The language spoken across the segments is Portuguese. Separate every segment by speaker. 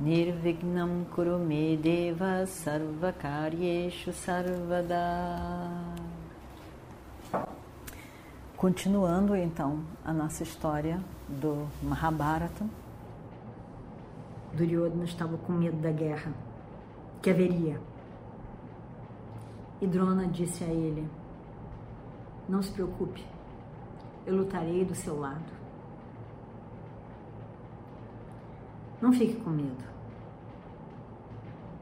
Speaker 1: Nirvignam Kurume Deva Sarvakaryeshu Sarvada Continuando então a nossa história do Mahabharata, Duryodhana estava com medo da guerra que haveria. E Drona disse a ele: Não se preocupe, eu lutarei do seu lado. Não fique com medo.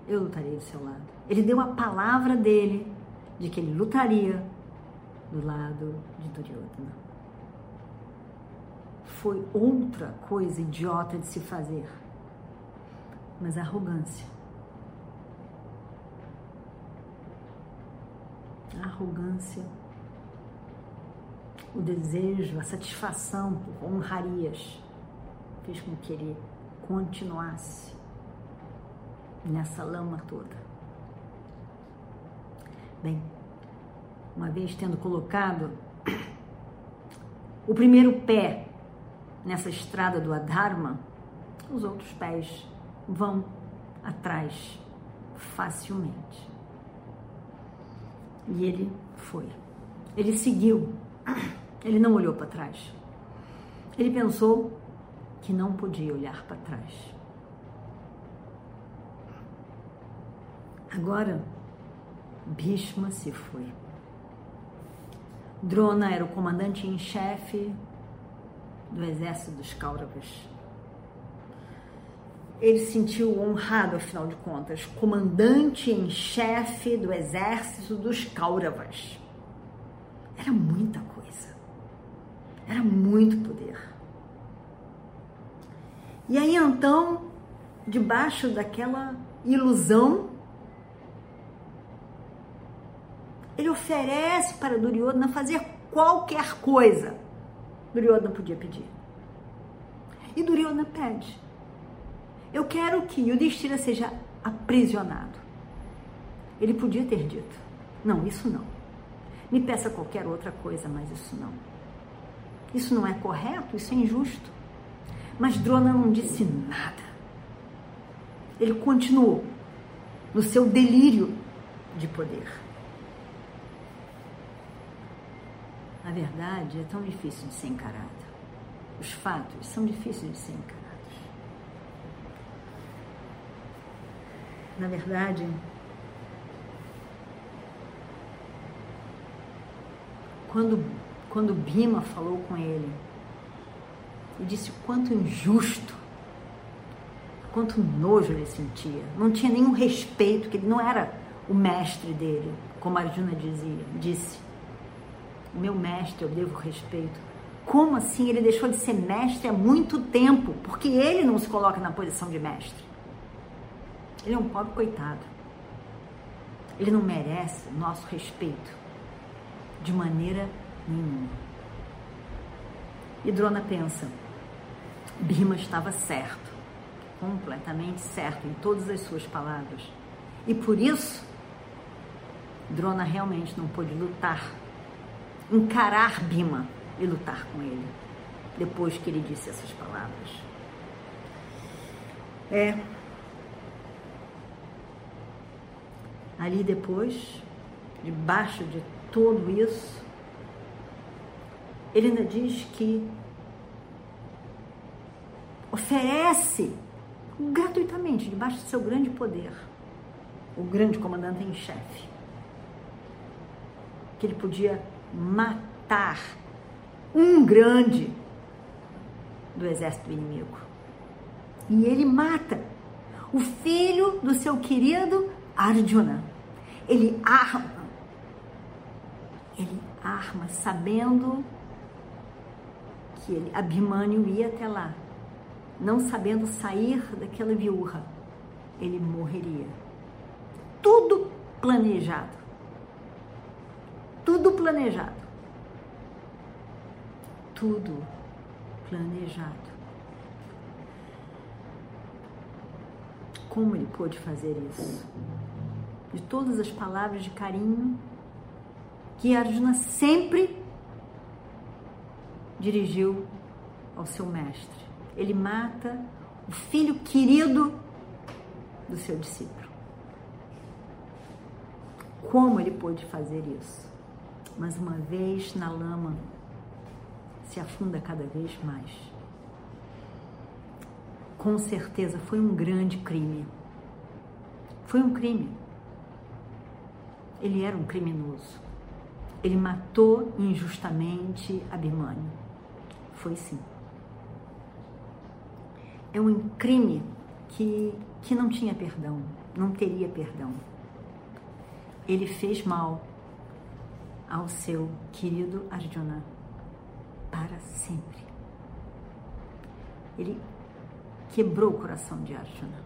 Speaker 1: Eu lutarei do seu lado. Ele deu a palavra dele de que ele lutaria do lado de Duryodhana. Foi outra coisa idiota de se fazer, mas arrogância. A arrogância, o desejo, a satisfação por honrarias fez com que ele continuasse nessa lama toda. Bem, uma vez tendo colocado o primeiro pé nessa estrada do Adharma, os outros pés vão atrás facilmente. E ele foi. Ele seguiu. Ele não olhou para trás. Ele pensou que não podia olhar para trás. Agora, Bhishma se foi. Drona era o comandante em chefe do exército dos Kauravas. Ele se sentiu honrado, afinal de contas, comandante em chefe do exército dos Kauravas. Era muita coisa. Era muito poder. E aí então, debaixo daquela ilusão, ele oferece para Duryodhana fazer qualquer coisa. Duryodhana podia pedir. E Duryodhana pede. Eu quero que Yudhishthira seja aprisionado. Ele podia ter dito: Não, isso não. Me peça qualquer outra coisa, mas isso não. Isso não é correto, isso é injusto. Mas Drona não disse nada. Ele continuou no seu delírio de poder. A verdade é tão difícil de ser encarada. Os fatos são difíceis de ser encarados. Na verdade, quando, quando Bima falou com ele e disse o quanto injusto, quanto nojo ele sentia, não tinha nenhum respeito, que ele não era o mestre dele, como Arjuna dizia, disse o meu mestre, eu devo respeito. Como assim ele deixou de ser mestre há muito tempo? Porque ele não se coloca na posição de mestre. Ele é um pobre coitado. Ele não merece nosso respeito de maneira nenhuma. E Drona pensa: Bima estava certo, completamente certo em todas as suas palavras. E por isso, Drona realmente não pôde lutar encarar Bima e lutar com ele, depois que ele disse essas palavras. É. Ali depois, debaixo de tudo isso, ele ainda diz que oferece gratuitamente, debaixo do seu grande poder, o grande comandante em chefe, que ele podia matar um grande do exército inimigo. E ele mata o filho do seu querido Arjuna. Ele arma, ele arma sabendo que ele, Abhimanyu ia até lá, não sabendo sair daquela viúva, ele morreria. tudo planejado. Tudo planejado. Tudo planejado. Como ele pôde fazer isso? De todas as palavras de carinho que Arjuna sempre dirigiu ao seu mestre. Ele mata o filho querido do seu discípulo. Como ele pôde fazer isso? Mas uma vez na lama, se afunda cada vez mais com certeza foi um grande crime. Foi um crime. Ele era um criminoso. Ele matou injustamente Abhimanyu. Foi sim. É um crime que, que não tinha perdão, não teria perdão. Ele fez mal ao seu querido Arjuna para sempre. Ele quebrou o coração de Arjuna.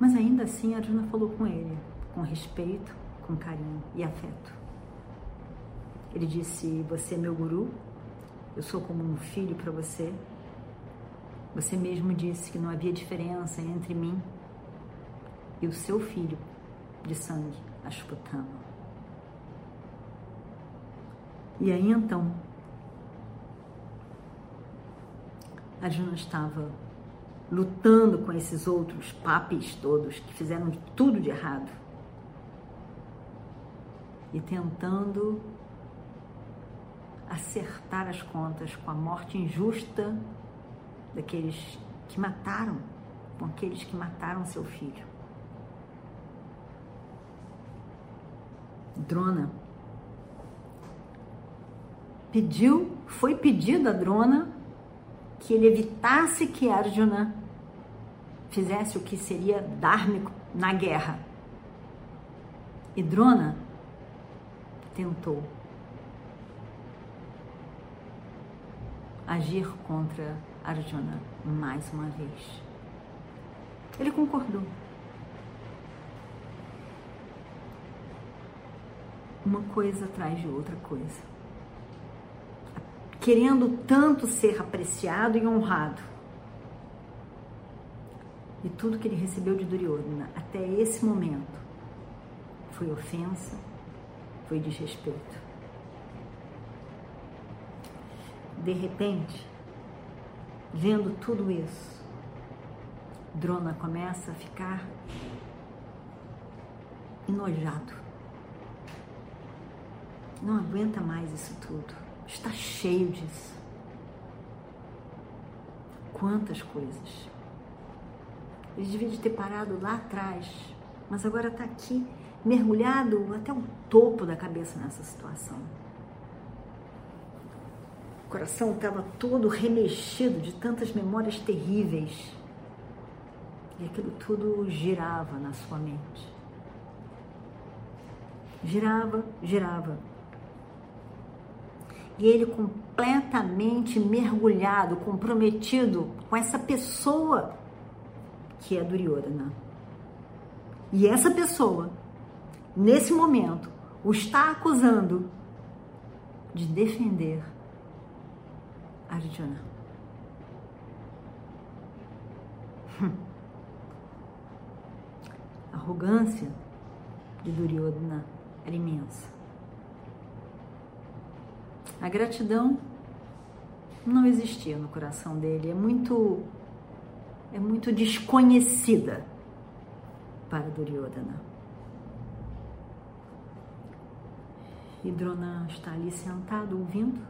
Speaker 1: Mas ainda assim, Arjuna falou com ele, com respeito, com carinho e afeto. Ele disse: Você é meu guru, eu sou como um filho para você. Você mesmo disse que não havia diferença entre mim e o seu filho de sangue, Ashwatthama. E aí então, Arjuna estava lutando com esses outros papis todos que fizeram tudo de errado e tentando acertar as contas com a morte injusta daqueles que mataram, com aqueles que mataram seu filho. Drona pediu, foi pedido a Drona que ele evitasse que Arjuna fizesse o que seria dármico na guerra. E Drona tentou agir contra Arjuna mais uma vez. Ele concordou. Uma coisa atrás de outra coisa querendo tanto ser apreciado e honrado. E tudo que ele recebeu de Duryodhana até esse momento foi ofensa, foi desrespeito. De repente, vendo tudo isso, Drona começa a ficar enojado. Não aguenta mais isso tudo está cheio disso. Quantas coisas. Ele devia ter parado lá atrás, mas agora está aqui, mergulhado até o topo da cabeça nessa situação. O coração estava todo remexido de tantas memórias terríveis. E aquilo tudo girava na sua mente. Girava, girava e ele completamente mergulhado, comprometido com essa pessoa que é Duryodhana. E essa pessoa, nesse momento, o está acusando de defender Arjuna. Hum. A arrogância de Duryodhana era imensa. A gratidão não existia no coração dele, é muito é muito desconhecida para Duryodhana. E Drona está ali sentado ouvindo.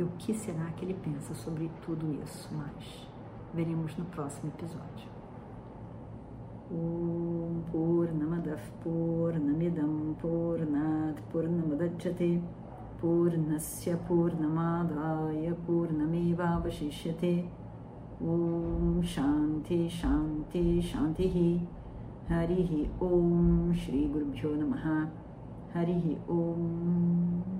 Speaker 1: E o que será que ele pensa sobre tudo isso? Mas veremos no próximo episódio. Om Purnamadav Purnamidam Purnat Purnamadachyate Purnasya Purnamadaya Purnamevavashishyate Om Shanti Shanti Shantihi Harihi Om Shri Gurubhyo Namaha Harihi Om